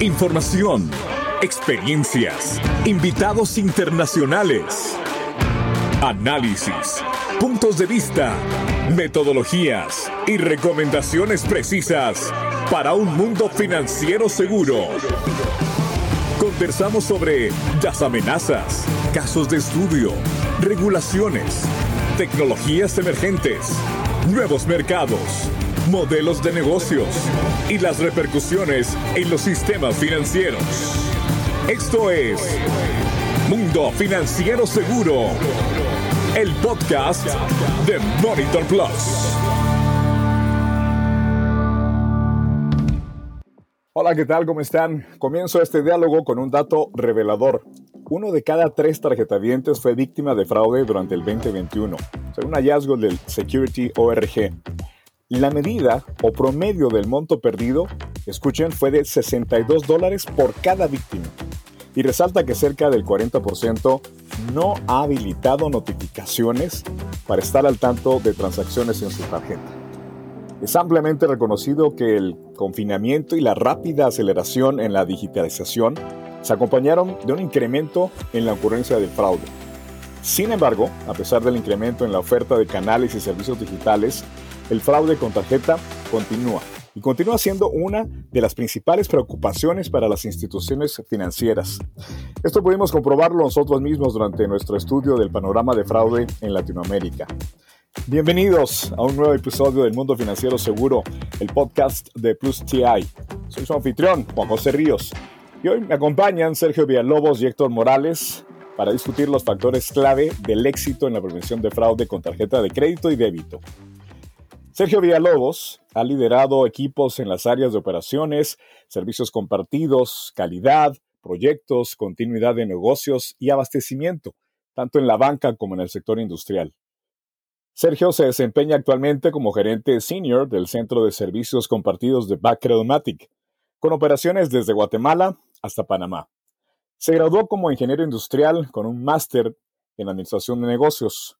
Información, experiencias, invitados internacionales, análisis, puntos de vista, metodologías y recomendaciones precisas para un mundo financiero seguro. Conversamos sobre las amenazas, casos de estudio, regulaciones, tecnologías emergentes, nuevos mercados, modelos de negocios y las repercusiones en los sistemas financieros. Esto es Mundo Financiero Seguro, el podcast de Monitor Plus. Hola, ¿qué tal? ¿Cómo están? Comienzo este diálogo con un dato revelador. Uno de cada tres tarjetavientes fue víctima de fraude durante el 2021, según un hallazgo del Security ORG. La medida o promedio del monto perdido, escuchen, fue de 62 dólares por cada víctima. Y resalta que cerca del 40% no ha habilitado notificaciones para estar al tanto de transacciones en su tarjeta. Es ampliamente reconocido que el confinamiento y la rápida aceleración en la digitalización se acompañaron de un incremento en la ocurrencia del fraude. Sin embargo, a pesar del incremento en la oferta de canales y servicios digitales, el fraude con tarjeta continúa y continúa siendo una de las principales preocupaciones para las instituciones financieras. Esto pudimos comprobarlo nosotros mismos durante nuestro estudio del panorama de fraude en Latinoamérica. Bienvenidos a un nuevo episodio del Mundo Financiero Seguro, el podcast de Plus TI. Soy su anfitrión, Juan José Ríos, y hoy me acompañan Sergio Villalobos y Héctor Morales para discutir los factores clave del éxito en la prevención de fraude con tarjeta de crédito y débito. Sergio Villalobos ha liderado equipos en las áreas de operaciones, servicios compartidos, calidad, proyectos, continuidad de negocios y abastecimiento, tanto en la banca como en el sector industrial. Sergio se desempeña actualmente como gerente senior del Centro de Servicios Compartidos de Backcredomatic, con operaciones desde Guatemala hasta Panamá. Se graduó como ingeniero industrial con un máster en Administración de Negocios.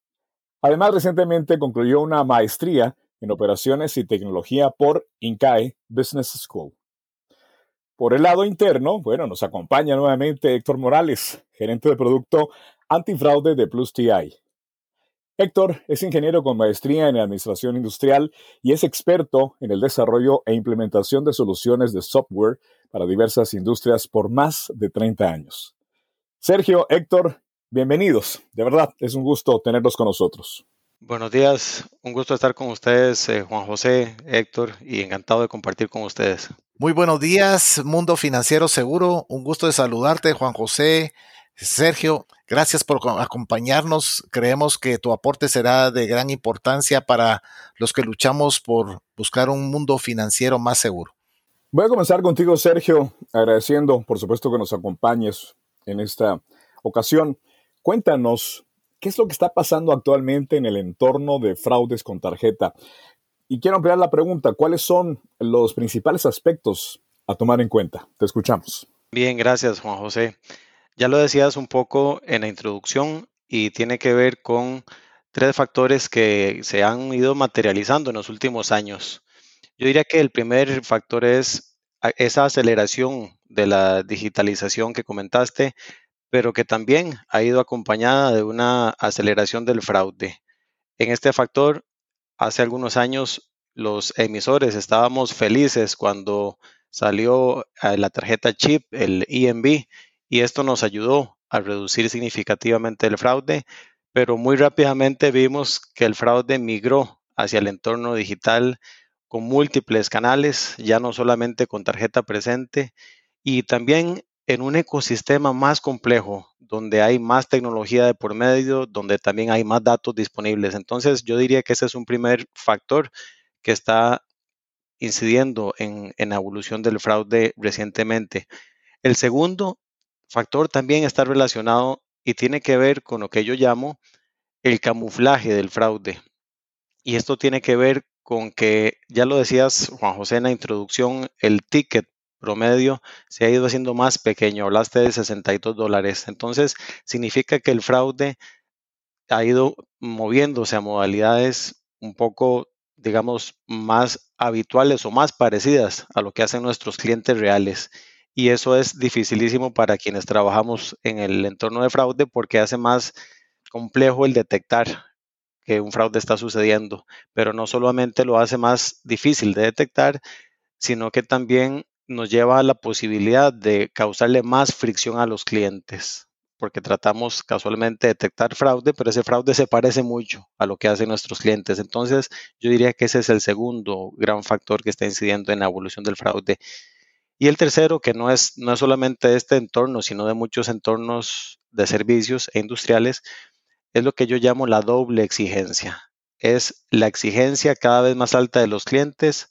Además, recientemente concluyó una maestría en operaciones y tecnología por INCAE Business School. Por el lado interno, bueno, nos acompaña nuevamente Héctor Morales, gerente de producto antifraude de Plus TI. Héctor es ingeniero con maestría en Administración Industrial y es experto en el desarrollo e implementación de soluciones de software para diversas industrias por más de 30 años. Sergio, Héctor, bienvenidos. De verdad, es un gusto tenerlos con nosotros. Buenos días, un gusto estar con ustedes, eh, Juan José, Héctor, y encantado de compartir con ustedes. Muy buenos días, Mundo Financiero Seguro, un gusto de saludarte, Juan José, Sergio, gracias por acompañarnos. Creemos que tu aporte será de gran importancia para los que luchamos por buscar un mundo financiero más seguro. Voy a comenzar contigo, Sergio, agradeciendo, por supuesto, que nos acompañes en esta ocasión. Cuéntanos, ¿qué es lo que está pasando actualmente en el entorno de fraudes con tarjeta? Y quiero ampliar la pregunta, ¿cuáles son los principales aspectos a tomar en cuenta? Te escuchamos. Bien, gracias, Juan José. Ya lo decías un poco en la introducción y tiene que ver con tres factores que se han ido materializando en los últimos años. Yo diría que el primer factor es esa aceleración de la digitalización que comentaste, pero que también ha ido acompañada de una aceleración del fraude. En este factor, hace algunos años los emisores estábamos felices cuando salió eh, la tarjeta chip, el EMB, y esto nos ayudó a reducir significativamente el fraude, pero muy rápidamente vimos que el fraude migró hacia el entorno digital con múltiples canales, ya no solamente con tarjeta presente, y también en un ecosistema más complejo, donde hay más tecnología de por medio, donde también hay más datos disponibles. Entonces, yo diría que ese es un primer factor que está incidiendo en, en la evolución del fraude recientemente. El segundo factor también está relacionado y tiene que ver con lo que yo llamo el camuflaje del fraude. Y esto tiene que ver con que, ya lo decías Juan José en la introducción, el ticket promedio se ha ido haciendo más pequeño. Hablaste de 62 dólares. Entonces, significa que el fraude ha ido moviéndose a modalidades un poco, digamos, más habituales o más parecidas a lo que hacen nuestros clientes reales. y eso es dificilísimo para quienes trabajamos en el entorno de fraude porque hace más complejo el detectar que un fraude está sucediendo, pero no solamente lo hace más difícil de detectar, sino que también nos lleva a la posibilidad de causarle más fricción a los clientes, porque tratamos casualmente de detectar fraude, pero ese fraude se parece mucho a lo que hacen nuestros clientes. Entonces, yo diría que ese es el segundo gran factor que está incidiendo en la evolución del fraude. Y el tercero, que no es, no es solamente este entorno, sino de muchos entornos de servicios e industriales, es lo que yo llamo la doble exigencia. Es la exigencia cada vez más alta de los clientes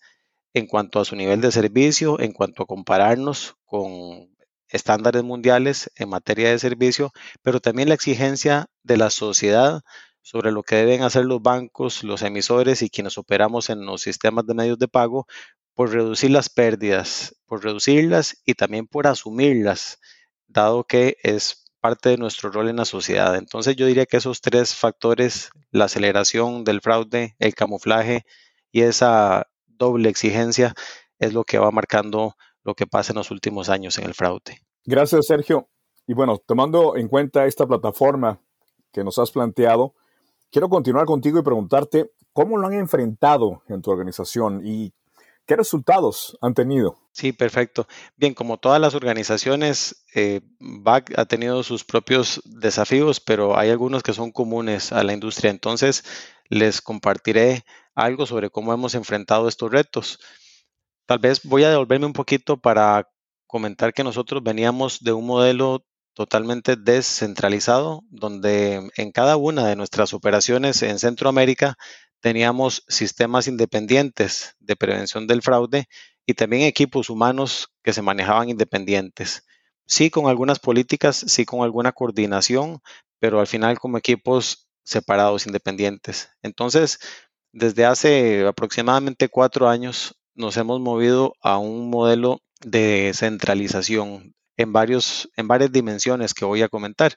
en cuanto a su nivel de servicio, en cuanto a compararnos con estándares mundiales en materia de servicio, pero también la exigencia de la sociedad sobre lo que deben hacer los bancos, los emisores y quienes operamos en los sistemas de medios de pago por reducir las pérdidas, por reducirlas y también por asumirlas, dado que es parte de nuestro rol en la sociedad. Entonces yo diría que esos tres factores, la aceleración del fraude, el camuflaje y esa doble exigencia, es lo que va marcando lo que pasa en los últimos años en el fraude. Gracias, Sergio. Y bueno, tomando en cuenta esta plataforma que nos has planteado, quiero continuar contigo y preguntarte cómo lo han enfrentado en tu organización y ¿Qué resultados han tenido? Sí, perfecto. Bien, como todas las organizaciones, eh, BAC ha tenido sus propios desafíos, pero hay algunos que son comunes a la industria. Entonces, les compartiré algo sobre cómo hemos enfrentado estos retos. Tal vez voy a devolverme un poquito para comentar que nosotros veníamos de un modelo totalmente descentralizado, donde en cada una de nuestras operaciones en Centroamérica teníamos sistemas independientes de prevención del fraude y también equipos humanos que se manejaban independientes. Sí con algunas políticas, sí con alguna coordinación, pero al final como equipos separados, independientes. Entonces, desde hace aproximadamente cuatro años nos hemos movido a un modelo de centralización en, varios, en varias dimensiones que voy a comentar.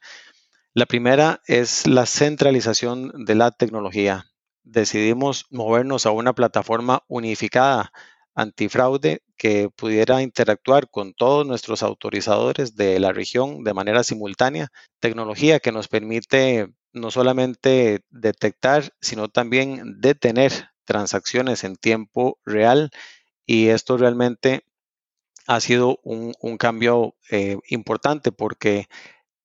La primera es la centralización de la tecnología decidimos movernos a una plataforma unificada antifraude que pudiera interactuar con todos nuestros autorizadores de la región de manera simultánea, tecnología que nos permite no solamente detectar, sino también detener transacciones en tiempo real y esto realmente ha sido un, cambio eh, importante porque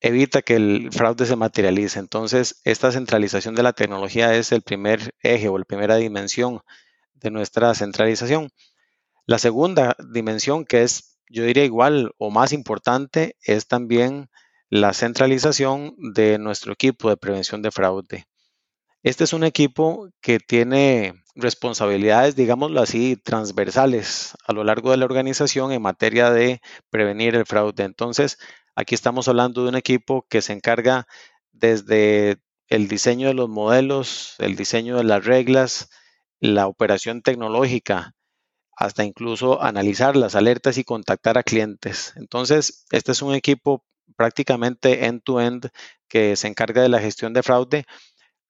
evita que el fraude se materialice. Entonces, esta centralización de la tecnología es el primer eje o la primera dimensión de nuestra centralización. La segunda dimensión, que es, yo diría igual o más importante, es también la centralización de nuestro equipo de prevención de fraude. Este es un equipo que tiene responsabilidades, digámoslo así, transversales a lo largo de la organización en materia de prevenir el fraude. Entonces, Aquí estamos hablando de un equipo que se encarga desde el diseño de los modelos, el diseño de las reglas, la operación tecnológica, hasta incluso analizar las alertas y contactar a clientes. Entonces, este es un equipo prácticamente end-to-end que se encarga de la gestión de fraude,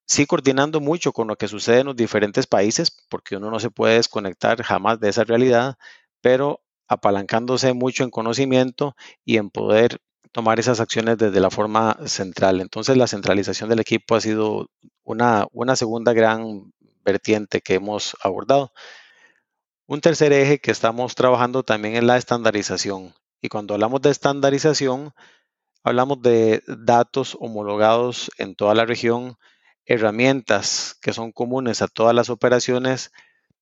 sí coordinando mucho con lo que sucede en los diferentes países, porque uno no se puede desconectar jamás de esa realidad, pero apalancándose mucho en conocimiento y en poder tomar esas acciones desde la forma central. Entonces la centralización del equipo ha sido una, una segunda gran vertiente que hemos abordado. Un tercer eje que estamos trabajando también es la estandarización. Y cuando hablamos de estandarización, hablamos de datos homologados en toda la región, herramientas que son comunes a todas las operaciones,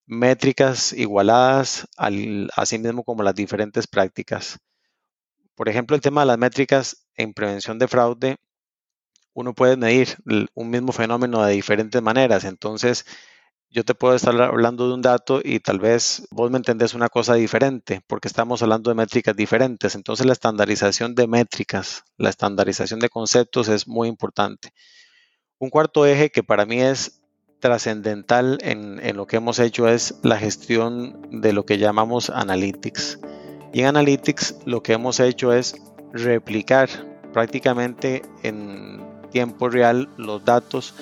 métricas igualadas, al, así mismo como las diferentes prácticas. Por ejemplo, el tema de las métricas en prevención de fraude, uno puede medir un mismo fenómeno de diferentes maneras. Entonces, yo te puedo estar hablando de un dato y tal vez vos me entendés una cosa diferente porque estamos hablando de métricas diferentes. Entonces, la estandarización de métricas, la estandarización de conceptos es muy importante. Un cuarto eje que para mí es trascendental en, en, lo que hemos hecho es la gestión de lo que llamamos analytics. Y en Analytics lo que hemos hecho es replicar prácticamente en tiempo real los datos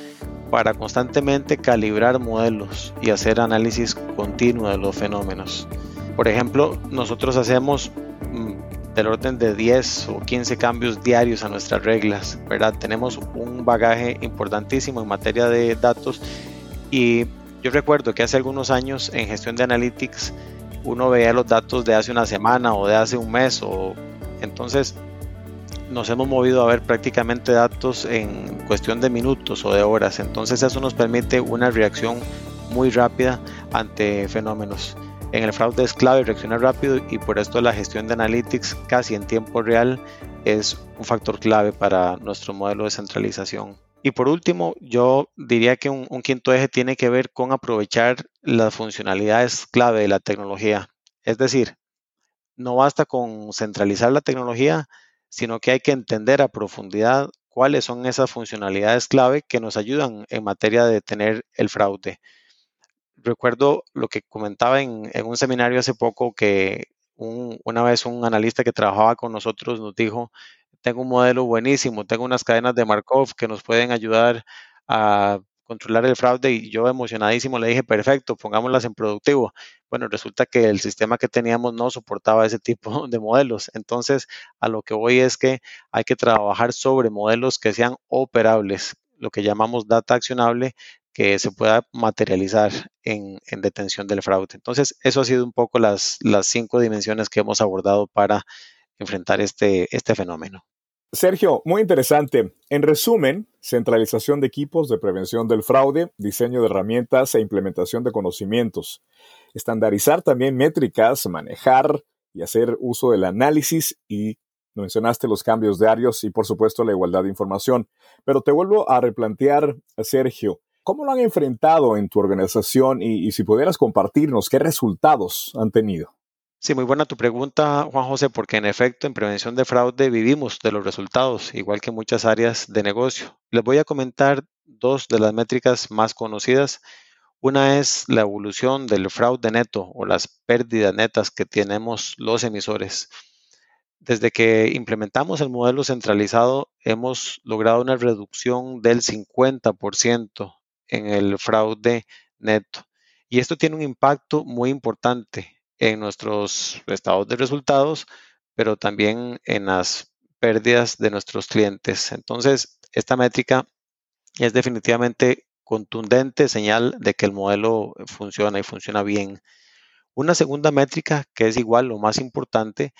para constantemente calibrar modelos y hacer análisis continuo de los fenómenos. Por ejemplo, nosotros hacemos mm, del orden de 10 o 15 cambios diarios a nuestras reglas, ¿verdad? Tenemos un bagaje importantísimo en materia de datos y yo recuerdo que hace algunos años en gestión de analytics uno veía los datos de hace una semana o de hace un mes o entonces nos hemos movido a ver prácticamente datos en cuestión de minutos o de horas. Entonces eso nos permite una reacción muy rápida ante fenómenos. En el fraude es clave reaccionar rápido y por esto la gestión de analytics casi en tiempo real es un factor clave para nuestro modelo de centralización. Y por último, yo diría que un, un, quinto eje tiene que ver con aprovechar las funcionalidades clave de la tecnología. Es decir, no basta con centralizar la tecnología, sino que hay que entender a profundidad cuáles son esas funcionalidades clave que nos ayudan en materia de tener el fraude. Recuerdo lo que comentaba en, un seminario hace poco que una vez un analista que trabajaba con nosotros nos dijo, tengo un modelo buenísimo, tengo unas cadenas de Markov que nos pueden ayudar a controlar el fraude y yo emocionadísimo le dije, perfecto, pongámoslas en productivo. Bueno, resulta que el sistema que teníamos no soportaba ese tipo de modelos. Entonces, a lo que voy es que hay que trabajar sobre modelos que sean operables, lo que llamamos data accionable, que se pueda materializar en, detención del fraude. Entonces, eso ha sido un poco las, las cinco dimensiones que hemos abordado para enfrentar este, este fenómeno. Sergio, muy interesante. En resumen, centralización de equipos de prevención del fraude, diseño de herramientas e implementación de conocimientos. Estandarizar también métricas, manejar y hacer uso del análisis y mencionaste los cambios diarios y por supuesto la igualdad de información. Pero te vuelvo a replantear, Sergio, ¿cómo lo han enfrentado en tu organización y, y si pudieras compartirnos qué resultados han tenido? Sí, muy buena tu pregunta, Juan José, porque en efecto en prevención de fraude vivimos de los resultados, igual que muchas áreas de negocio. Les voy a comentar dos de las métricas más conocidas. Una es la evolución del fraude neto o las pérdidas netas que tenemos los emisores. Desde que implementamos el modelo centralizado, hemos logrado una reducción del 50% en el fraude neto. Y esto tiene un impacto muy importante en nuestros estados de resultados, pero también en las pérdidas de nuestros clientes. Entonces, esta métrica es definitivamente contundente señal de que el modelo funciona y funciona bien. Una segunda métrica que es igual lo más importante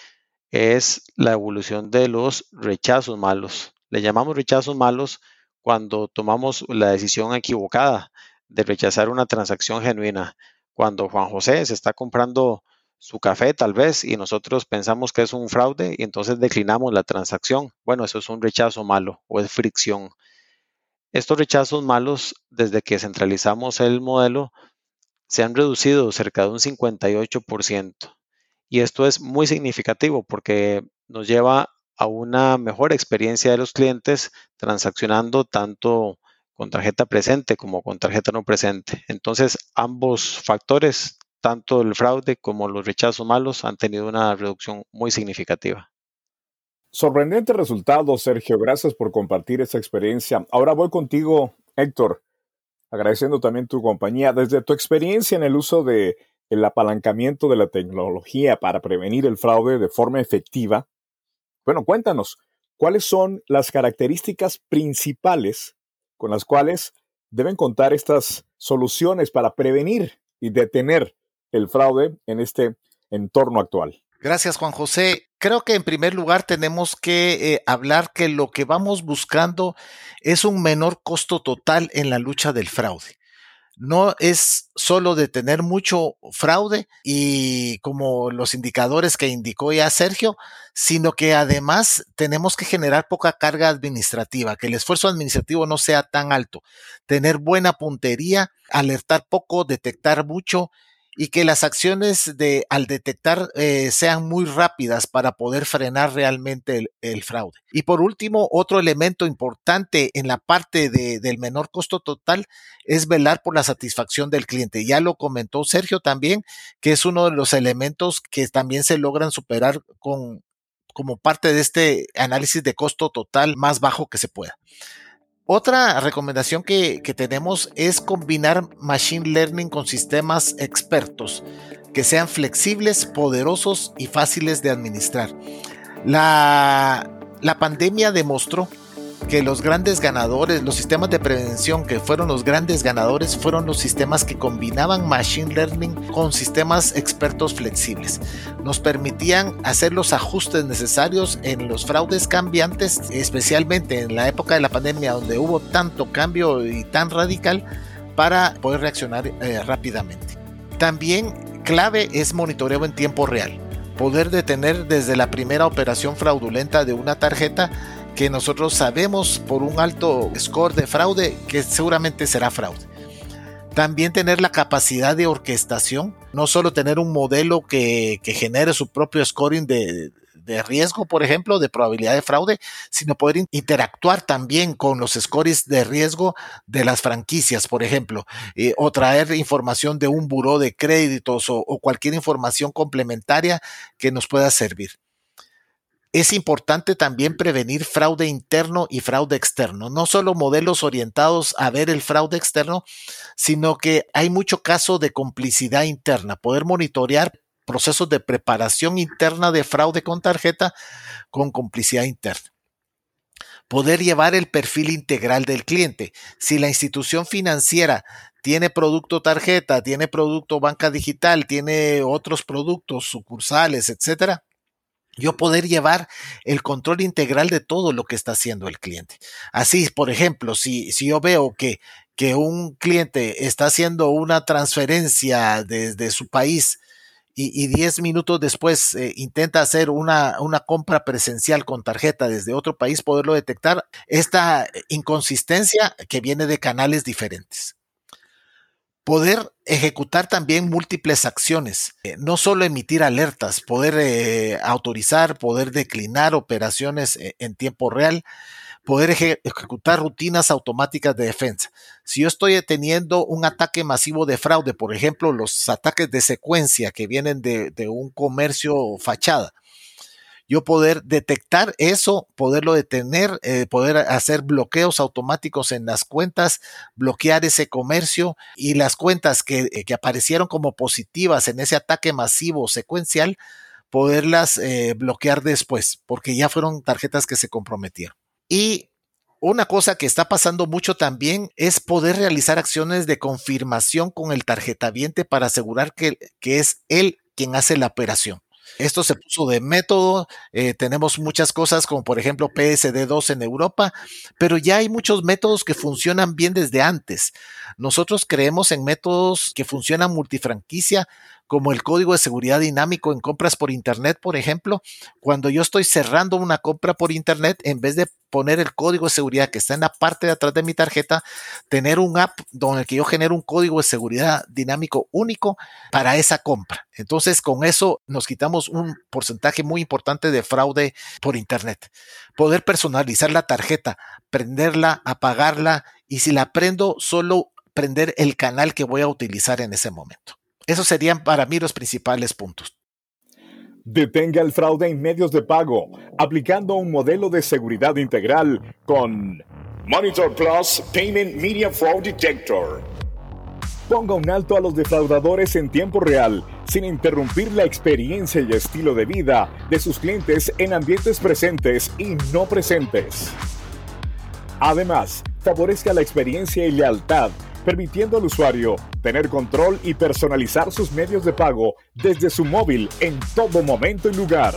es la evolución de los rechazos malos. Le llamamos rechazos malos cuando tomamos la decisión equivocada de rechazar una transacción genuina. Cuando Juan José se está comprando su café tal vez y nosotros pensamos que es un fraude y entonces declinamos la transacción. Bueno, eso es un rechazo malo o es fricción. Estos rechazos malos, desde que centralizamos el modelo, se han reducido cerca de un 58%. Y esto es muy significativo porque nos lleva a una mejor experiencia de los clientes transaccionando tanto con tarjeta presente como con tarjeta no presente. Entonces, ambos factores tanto el fraude como los rechazos malos han tenido una reducción muy significativa. Sorprendente resultado, Sergio. Gracias por compartir esa experiencia. Ahora voy contigo, Héctor, agradeciendo también tu compañía. Desde tu experiencia en el uso de el apalancamiento de la tecnología para prevenir el fraude de forma efectiva, bueno, cuéntanos, ¿cuáles son las características principales con las cuales deben contar estas soluciones para prevenir y detener el fraude en este entorno actual. Gracias, Juan José. Creo que en primer lugar tenemos que eh, hablar que lo que vamos buscando es un menor costo total en la lucha del fraude. No es solo de tener mucho fraude y como los indicadores que indicó ya Sergio, sino que además tenemos que generar poca carga administrativa, que el esfuerzo administrativo no sea tan alto, tener buena puntería, alertar poco, detectar mucho y que las acciones de al detectar eh, sean muy rápidas para poder frenar realmente el, fraude. Y por último, otro elemento importante en la parte de, del menor costo total es velar por la satisfacción del cliente. Ya lo comentó Sergio también, que es uno de los elementos que también se logran superar con como parte de este análisis de costo total más bajo que se pueda. Otra recomendación que, tenemos es combinar Machine Learning con sistemas expertos que sean flexibles, poderosos y fáciles de administrar. La, la pandemia demostró que los grandes ganadores, los sistemas de prevención que fueron los grandes ganadores fueron los sistemas que combinaban machine learning con sistemas expertos flexibles. Nos permitían hacer los ajustes necesarios en los fraudes cambiantes, especialmente en la época de la pandemia donde hubo tanto cambio y tan radical para poder reaccionar eh, rápidamente. También clave es monitoreo en tiempo real. Poder detener desde la primera operación fraudulenta de una tarjeta que nosotros sabemos por un alto score de fraude que seguramente será fraude. También tener la capacidad de orquestación, no solo tener un modelo que, genere su propio scoring de, riesgo, por ejemplo, de probabilidad de fraude, sino poder interactuar también con los scores de riesgo de las franquicias, por ejemplo, eh, o traer información de un buró de créditos o cualquier información complementaria que nos pueda servir es importante también prevenir fraude interno y fraude externo. No solo modelos orientados a ver el fraude externo, sino que hay mucho caso de complicidad interna, poder monitorear procesos de preparación interna de fraude con tarjeta con complicidad interna. Poder llevar el perfil integral del cliente. Si la institución financiera tiene producto tarjeta, tiene producto banca digital, tiene otros productos sucursales, etcétera, yo poder llevar el control integral de todo lo que está haciendo el cliente. Así, por ejemplo, si, si yo veo que, que un cliente está haciendo una transferencia desde su país y, 10 minutos después eh, intenta hacer una, una, compra presencial con tarjeta desde otro país, poderlo detectar, esta inconsistencia que viene de canales diferentes poder ejecutar también múltiples acciones, eh, no solo emitir alertas, poder eh, autorizar, poder declinar operaciones eh, en tiempo real, poder ejecutar rutinas automáticas de defensa. Si yo estoy teniendo un ataque masivo de fraude, por ejemplo, los ataques de secuencia que vienen de, de un comercio fachada, yo poder detectar eso, poderlo detener, eh, poder hacer bloqueos automáticos en las cuentas, bloquear ese comercio y las cuentas que, eh, que aparecieron como positivas en ese ataque masivo secuencial, poderlas eh, bloquear después, porque ya fueron tarjetas que se comprometieron. Y una cosa que está pasando mucho también es poder realizar acciones de confirmación con el tarjetaviente para asegurar que, que es él quien hace la operación. Esto se puso de método, eh, tenemos muchas cosas como por ejemplo PSD2 en Europa, pero ya hay muchos métodos que funcionan bien desde antes. Nosotros creemos en métodos que funcionan multifranquicia, como el código de seguridad dinámico en compras por Internet, por ejemplo. Cuando yo estoy cerrando una compra por Internet, en vez de poner el código de seguridad que está en la parte de atrás de mi tarjeta, tener un app donde yo genero un código de seguridad dinámico único para esa compra. Entonces, con eso nos quitamos un porcentaje muy importante de fraude por Internet. Poder personalizar la tarjeta, prenderla, apagarla y si la prendo, solo prender el canal que voy a utilizar en ese momento. Esos serían para mí los principales puntos. Detenga el fraude en medios de pago aplicando un modelo de seguridad integral con Monitor Plus Payment Media Fraud Detector. Ponga un alto a los defraudadores en tiempo real, sin interrumpir la experiencia y estilo de vida de sus clientes en ambientes presentes y no presentes. Además, favorezca la experiencia y lealtad permitiendo al usuario tener control y personalizar sus medios de pago desde su móvil en todo momento y lugar.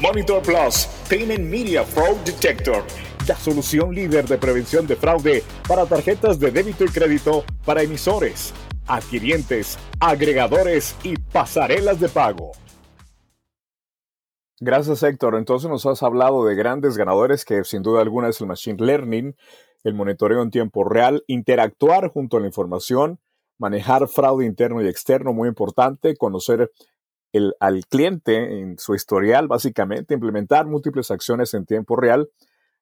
Monitor Plus Payment Media Fraud Detector, la solución líder de prevención de fraude para tarjetas de débito y crédito para emisores, adquirientes, agregadores y pasarelas de pago. Gracias Héctor. Entonces nos has hablado de grandes ganadores que sin duda alguna es el Machine Learning, el monitoreo en tiempo real, interactuar junto a la información, manejar fraude interno y externo, muy importante, conocer el, al cliente en su historial, básicamente, implementar múltiples acciones en tiempo real,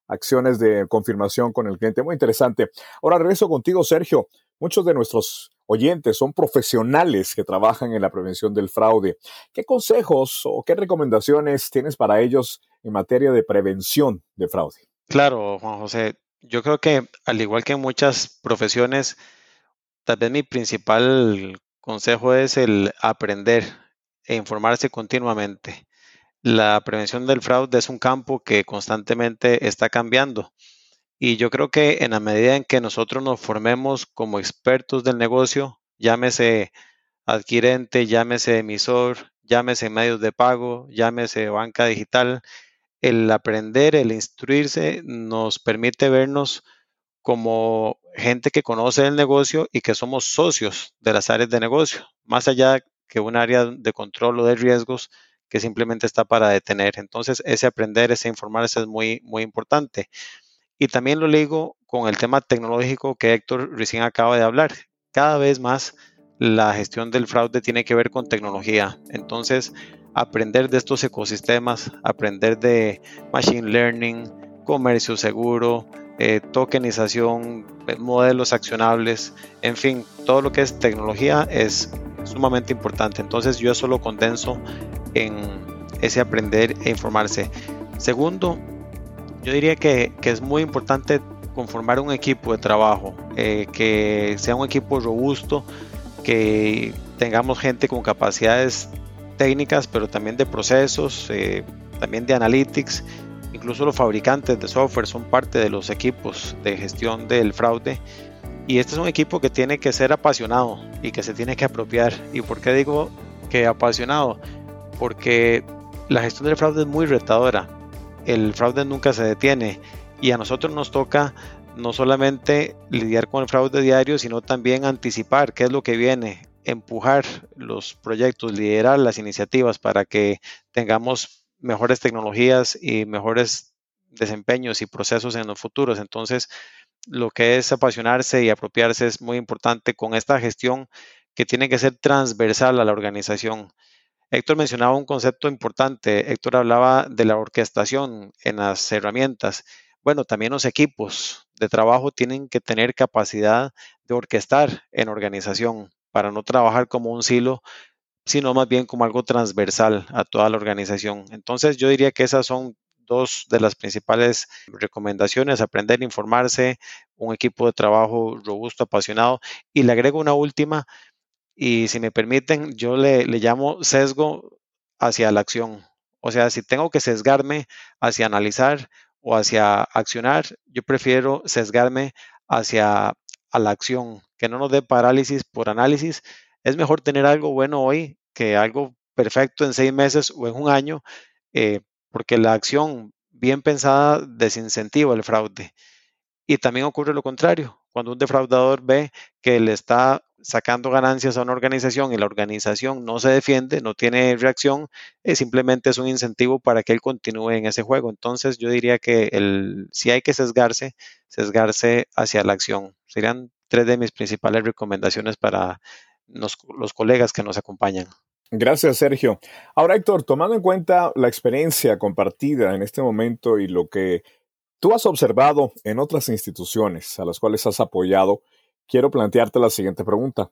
acciones de confirmación con el cliente, muy interesante. Ahora regreso contigo, Sergio. Muchos de nuestros oyentes son profesionales que trabajan en la prevención del fraude. ¿Qué consejos o qué recomendaciones tienes para ellos en materia de prevención de fraude? Claro, Juan José yo creo que al igual que en muchas profesiones, tal vez mi principal consejo es el aprender e informarse continuamente. la prevención del fraude es un campo que constantemente está cambiando. Y yo creo que en la medida en que nosotros nos formemos como expertos del negocio, llámese adquirente, llámese emisor, llámese medios de pago, llámese banca digital, el aprender, el instruirse nos permite vernos como gente que conoce el negocio y que somos socios de las áreas de negocio, más allá que un área de control o de riesgos que simplemente está para detener. Entonces, ese aprender, ese informarse es muy, muy importante. Y también lo ligo con el tema tecnológico que Héctor recién acaba de hablar. Cada vez más la gestión del fraude tiene que ver con tecnología. Entonces, aprender de estos ecosistemas, aprender de machine learning, comercio seguro, eh, tokenización, eh, modelos accionables, en fin, todo lo que es tecnología es sumamente importante. Entonces yo eso lo condenso en ese aprender e informarse. Segundo, yo diría que, es muy importante conformar un equipo de trabajo, eh, que sea un equipo robusto, que tengamos gente con capacidades técnicas, pero también de procesos, también de analytics Incluso los fabricantes de software son parte de los equipos de gestión del fraude. Y este es un equipo que tiene que ser apasionado y que se tiene que apropiar. ¿Y por qué digo que apasionado? Porque la gestión del fraude es muy retadora. El fraude nunca se detiene. Y a nosotros nos toca no solamente lidiar con el fraude diario, sino también anticipar qué es lo que viene, empujar los proyectos, liderar las iniciativas para que tengamos mejores tecnologías y mejores desempeños y procesos en los futuros. Entonces, lo que es apasionarse y apropiarse es muy importante con esta gestión que tiene que ser transversal a la organización. Héctor mencionaba un concepto importante. Héctor hablaba de la orquestación en las herramientas. Bueno, también los equipos de trabajo tienen que tener capacidad de orquestar en organización para no trabajar como un silo, sino más bien como algo transversal a toda la organización. Entonces yo diría que esas son dos de las principales recomendaciones, aprender a informarse, un equipo de trabajo robusto, apasionado. Y le agrego una última, y si me permiten, yo le, le llamo sesgo hacia la acción. O sea, si tengo que sesgarme hacia analizar o hacia accionar, yo prefiero sesgarme hacia a la acción, que no nos dé parálisis por análisis, es mejor tener algo bueno hoy que algo perfecto en seis meses o en un año, eh, porque la acción bien pensada desincentiva el fraude. Y también ocurre lo contrario, cuando un defraudador ve que le está sacando ganancias a una organización y la organización no se defiende, no tiene reacción, eh, simplemente es un incentivo para que él continúe en ese juego. Entonces yo diría que el, si hay que sesgarse, sesgarse hacia la acción. Serían tres de mis principales recomendaciones para los, colegas que nos acompañan. Gracias, Sergio. Ahora, Héctor, tomando en cuenta la experiencia compartida en este momento y lo que tú has observado en otras instituciones a las cuales has apoyado, quiero plantearte la siguiente pregunta.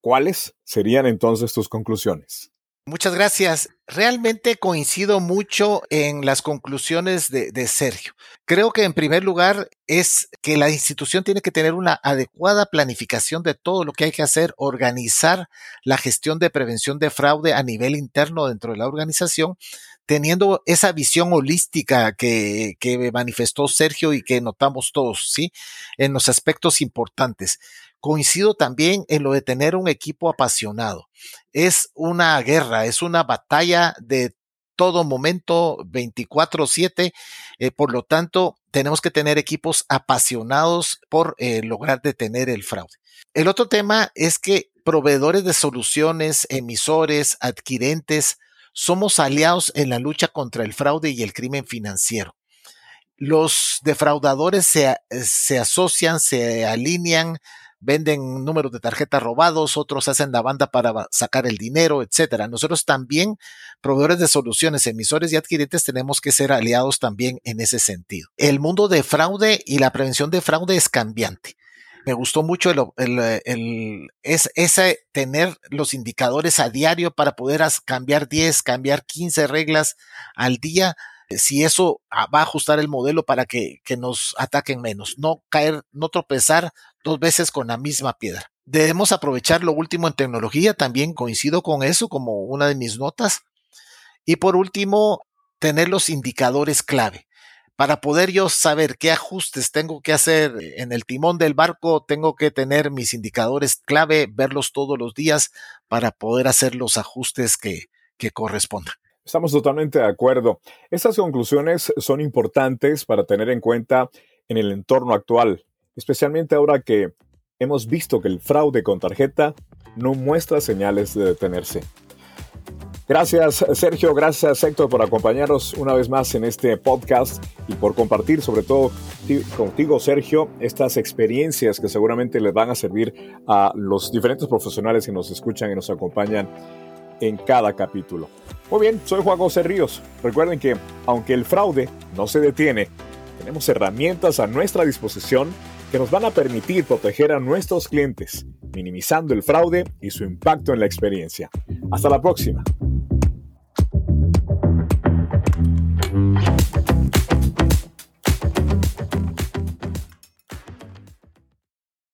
¿Cuáles serían entonces tus conclusiones? Muchas gracias. Realmente coincido mucho en las conclusiones de, Sergio. Creo que en primer lugar es que la institución tiene que tener una adecuada planificación de todo lo que hay que hacer, organizar la gestión de prevención de fraude a nivel interno dentro de la organización, teniendo esa visión holística que, que manifestó Sergio y que notamos todos, ¿sí? En los aspectos importantes. Coincido también en lo de tener un equipo apasionado. Es una guerra, es una batalla de todo momento, 24/7. Eh, por lo tanto, tenemos que tener equipos apasionados por eh, lograr detener el fraude. El otro tema es que proveedores de soluciones, emisores, adquirentes, somos aliados en la lucha contra el fraude y el crimen financiero. Los defraudadores se, se asocian, se alinean, venden números de tarjetas robados, otros hacen la banda para sacar el dinero, etcétera. Nosotros también, proveedores de soluciones, emisores y adquirentes, tenemos que ser aliados también en ese sentido. El mundo de fraude y la prevención de fraude es cambiante. Me gustó mucho el, es, ese tener los indicadores a diario para poder cambiar 10, cambiar 15 reglas al día si eso va a ajustar el modelo para que, que, nos ataquen menos, no caer, no tropezar dos veces con la misma piedra. Debemos aprovechar lo último en tecnología, también coincido con eso como una de mis notas. Y por último, tener los indicadores clave. Para poder yo saber qué ajustes tengo que hacer en el timón del barco, tengo que tener mis indicadores clave, verlos todos los días para poder hacer los ajustes que, que correspondan. Estamos totalmente de acuerdo. Estas conclusiones son importantes para tener en cuenta en el entorno actual, especialmente ahora que hemos visto que el fraude con tarjeta no muestra señales de detenerse. Gracias Sergio, gracias Héctor por acompañarnos una vez más en este podcast y por compartir sobre todo contigo Sergio estas experiencias que seguramente les van a servir a los diferentes profesionales que nos escuchan y nos acompañan en cada capítulo. Muy bien, soy Juan José Ríos. Recuerden que aunque el fraude no se detiene, tenemos herramientas a nuestra disposición que nos van a permitir proteger a nuestros clientes, minimizando el fraude y su impacto en la experiencia. Hasta la próxima.